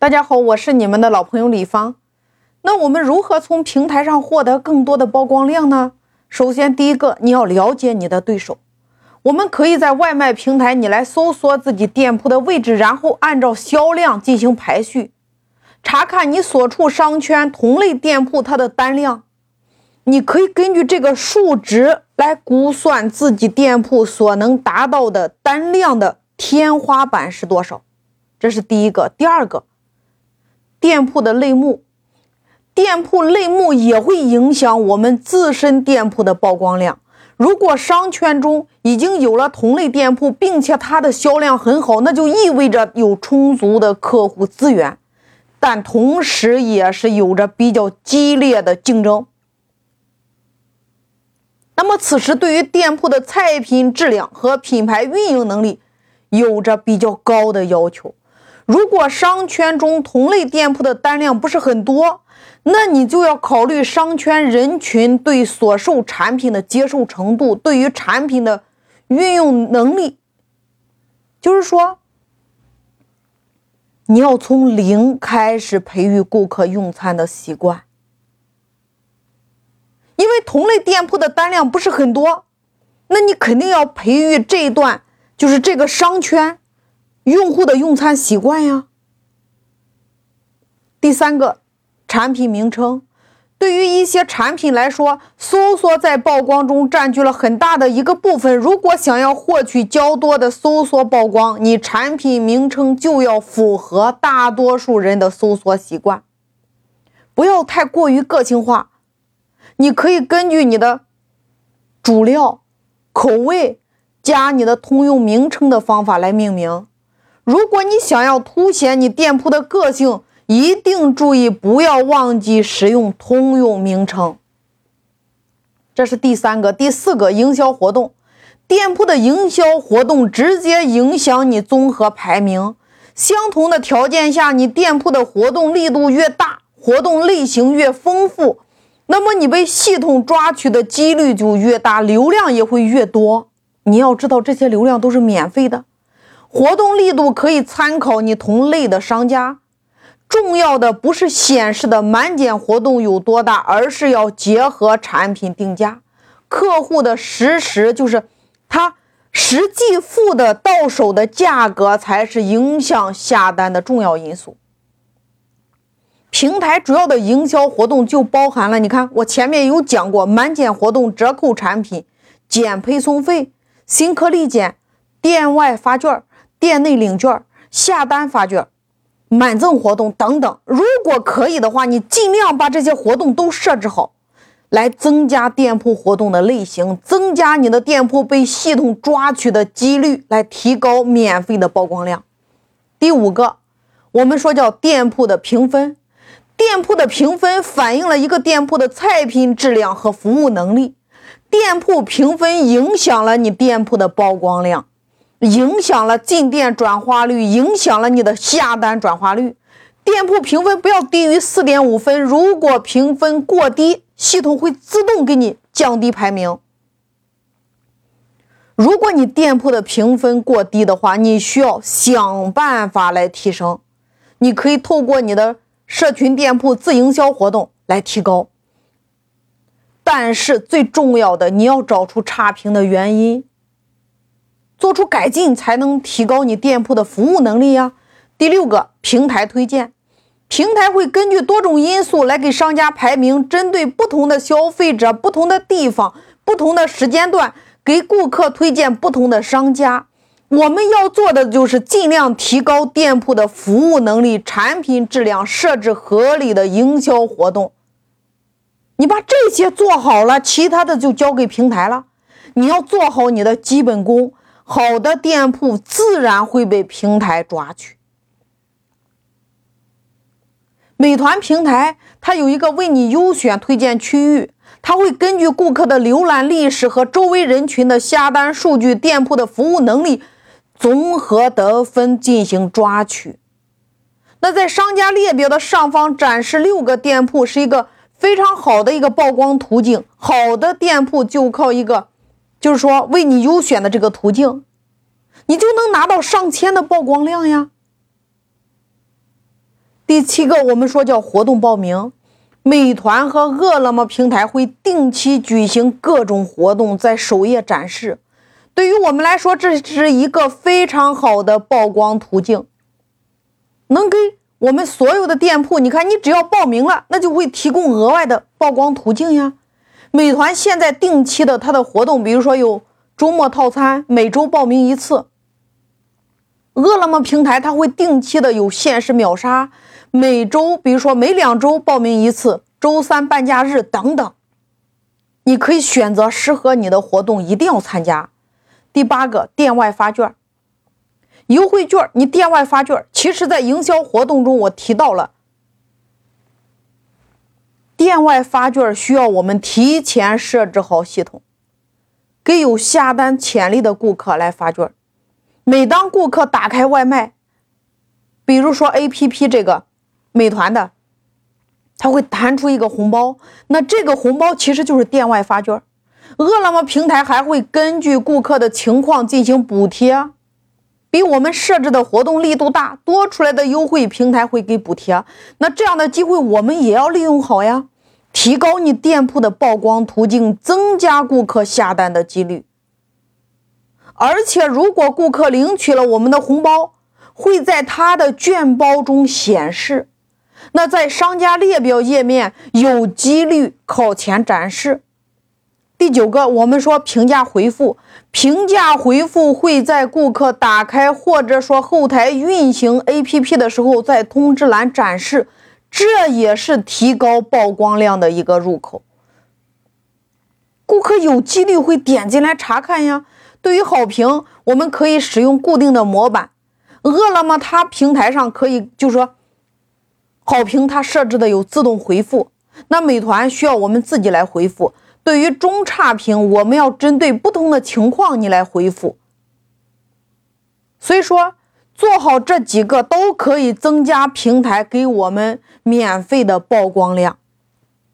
大家好，我是你们的老朋友李芳。那我们如何从平台上获得更多的曝光量呢？首先，第一个，你要了解你的对手。我们可以在外卖平台，你来搜索自己店铺的位置，然后按照销量进行排序，查看你所处商圈同类店铺它的单量。你可以根据这个数值来估算自己店铺所能达到的单量的天花板是多少。这是第一个。第二个。店铺的类目，店铺类目也会影响我们自身店铺的曝光量。如果商圈中已经有了同类店铺，并且它的销量很好，那就意味着有充足的客户资源，但同时也是有着比较激烈的竞争。那么此时对于店铺的菜品质量和品牌运营能力有着比较高的要求。如果商圈中同类店铺的单量不是很多，那你就要考虑商圈人群对所售产品的接受程度，对于产品的运用能力。就是说，你要从零开始培育顾客用餐的习惯，因为同类店铺的单量不是很多，那你肯定要培育这一段，就是这个商圈。用户的用餐习惯呀。第三个，产品名称，对于一些产品来说，搜索在曝光中占据了很大的一个部分。如果想要获取较多的搜索曝光，你产品名称就要符合大多数人的搜索习惯，不要太过于个性化。你可以根据你的主料、口味加你的通用名称的方法来命名。如果你想要凸显你店铺的个性，一定注意不要忘记使用通用名称。这是第三个、第四个营销活动。店铺的营销活动直接影响你综合排名。相同的条件下，你店铺的活动力度越大，活动类型越丰富，那么你被系统抓取的几率就越大，流量也会越多。你要知道，这些流量都是免费的。活动力度可以参考你同类的商家，重要的不是显示的满减活动有多大，而是要结合产品定价，客户的实时就是他实际付的到手的价格才是影响下单的重要因素。平台主要的营销活动就包含了，你看我前面有讲过满减活动、折扣产品、减配送费、新客立减、店外发券。店内领券、下单发券、满赠活动等等，如果可以的话，你尽量把这些活动都设置好，来增加店铺活动的类型，增加你的店铺被系统抓取的几率，来提高免费的曝光量。第五个，我们说叫店铺的评分，店铺的评分反映了一个店铺的菜品质量和服务能力，店铺评分影响了你店铺的曝光量。影响了进店转化率，影响了你的下单转化率。店铺评分不要低于四点五分，如果评分过低，系统会自动给你降低排名。如果你店铺的评分过低的话，你需要想办法来提升。你可以透过你的社群店铺自营销活动来提高，但是最重要的，你要找出差评的原因。做出改进才能提高你店铺的服务能力呀。第六个，平台推荐，平台会根据多种因素来给商家排名，针对不同的消费者、不同的地方、不同的时间段，给顾客推荐不同的商家。我们要做的就是尽量提高店铺的服务能力、产品质量，设置合理的营销活动。你把这些做好了，其他的就交给平台了。你要做好你的基本功。好的店铺自然会被平台抓取。美团平台它有一个为你优选推荐区域，它会根据顾客的浏览历史和周围人群的下单数据、店铺的服务能力综合得分进行抓取。那在商家列表的上方展示六个店铺，是一个非常好的一个曝光途径。好的店铺就靠一个。就是说，为你优选的这个途径，你就能拿到上千的曝光量呀。第七个，我们说叫活动报名。美团和饿了么平台会定期举行各种活动，在首页展示。对于我们来说，这是一个非常好的曝光途径，能给我们所有的店铺。你看，你只要报名了，那就会提供额外的曝光途径呀。美团现在定期的它的活动，比如说有周末套餐，每周报名一次。饿了么平台它会定期的有限时秒杀，每周比如说每两周报名一次，周三半价日等等，你可以选择适合你的活动，一定要参加。第八个，店外发券、优惠券，你店外发券，其实在营销活动中我提到了，店外发券需要我们提前设置好系统，给有下单潜力的顾客来发券。每当顾客打开外卖，比如说 A P P 这个美团的，它会弹出一个红包，那这个红包其实就是店外发券。饿了么平台还会根据顾客的情况进行补贴，比我们设置的活动力度大，多出来的优惠平台会给补贴。那这样的机会我们也要利用好呀，提高你店铺的曝光途径，增加顾客下单的几率。而且，如果顾客领取了我们的红包，会在他的券包中显示，那在商家列表页面有几率靠前展示。第九个，我们说评价回复，评价回复会在顾客打开或者说后台运行 APP 的时候在通知栏展示，这也是提高曝光量的一个入口。顾客有几率会点进来查看呀。对于好评，我们可以使用固定的模板。饿了么它平台上可以，就说，好评它设置的有自动回复。那美团需要我们自己来回复。对于中差评，我们要针对不同的情况你来回复。所以说，做好这几个都可以增加平台给我们免费的曝光量。